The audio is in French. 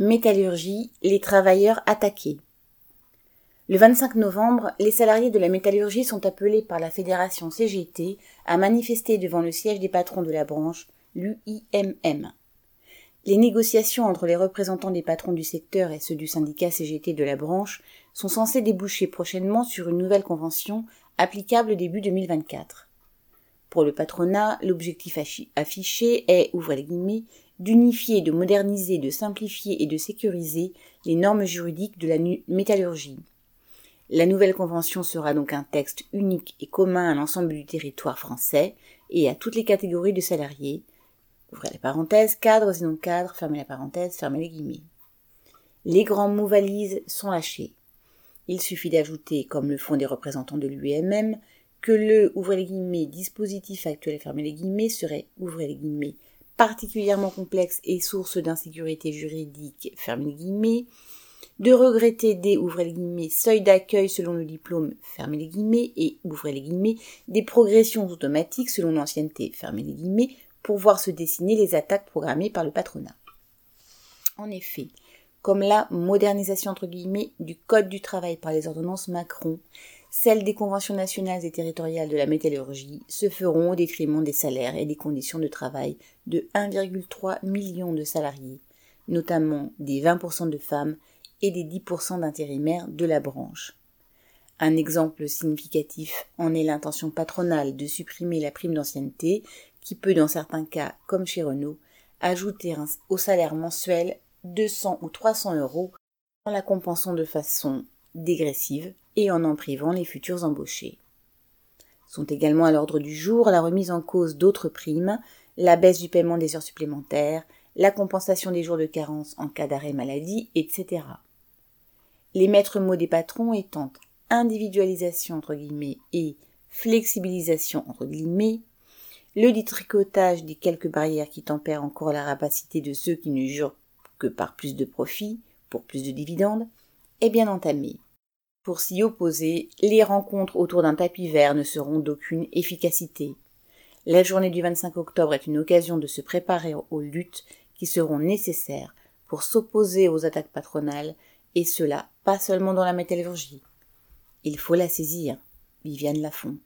Métallurgie, les travailleurs attaqués. Le 25 novembre, les salariés de la métallurgie sont appelés par la fédération CGT à manifester devant le siège des patrons de la branche, l'UIMM. Les négociations entre les représentants des patrons du secteur et ceux du syndicat CGT de la branche sont censées déboucher prochainement sur une nouvelle convention applicable début 2024. Pour le patronat, l'objectif affiché est, ouvrez les guillemets, d'unifier, de moderniser, de simplifier et de sécuriser les normes juridiques de la métallurgie. La nouvelle convention sera donc un texte unique et commun à l'ensemble du territoire français et à toutes les catégories de salariés. Ouvrez et non cadres, fermez la parenthèse, fermez les. Les grands mots valises sont lâchés. Il suffit d'ajouter, comme le font des représentants de l'UMM, que le, les guillemets, dispositif actuel, fermez les serait, particulièrement complexe et source d'insécurité juridique, de regretter des, seuils d'accueil selon le diplôme, et, ouvrez les des progressions automatiques selon l'ancienneté, les pour voir se dessiner les attaques programmées par le patronat. En effet, comme la modernisation entre guillemets du Code du travail par les ordonnances Macron, celles des conventions nationales et territoriales de la métallurgie se feront au détriment des salaires et des conditions de travail de 1,3 million de salariés, notamment des 20% de femmes et des 10% d'intérimaires de la branche. Un exemple significatif en est l'intention patronale de supprimer la prime d'ancienneté qui peut dans certains cas, comme chez Renault, ajouter au salaire mensuel 200 ou 300 euros en la compensant de façon dégressive et en en privant les futurs embauchés. Sont également à l'ordre du jour la remise en cause d'autres primes, la baisse du paiement des heures supplémentaires, la compensation des jours de carence en cas d'arrêt maladie, etc. Les maîtres mots des patrons étant individualisation entre guillemets et flexibilisation entre guillemets, le détricotage des quelques barrières qui tempèrent encore la rapacité de ceux qui ne jurent que par plus de profit, pour plus de dividendes, est bien entamé. Pour s'y opposer, les rencontres autour d'un tapis vert ne seront d'aucune efficacité. La journée du 25 octobre est une occasion de se préparer aux luttes qui seront nécessaires pour s'opposer aux attaques patronales, et cela pas seulement dans la métallurgie. Il faut la saisir. Viviane Lafont.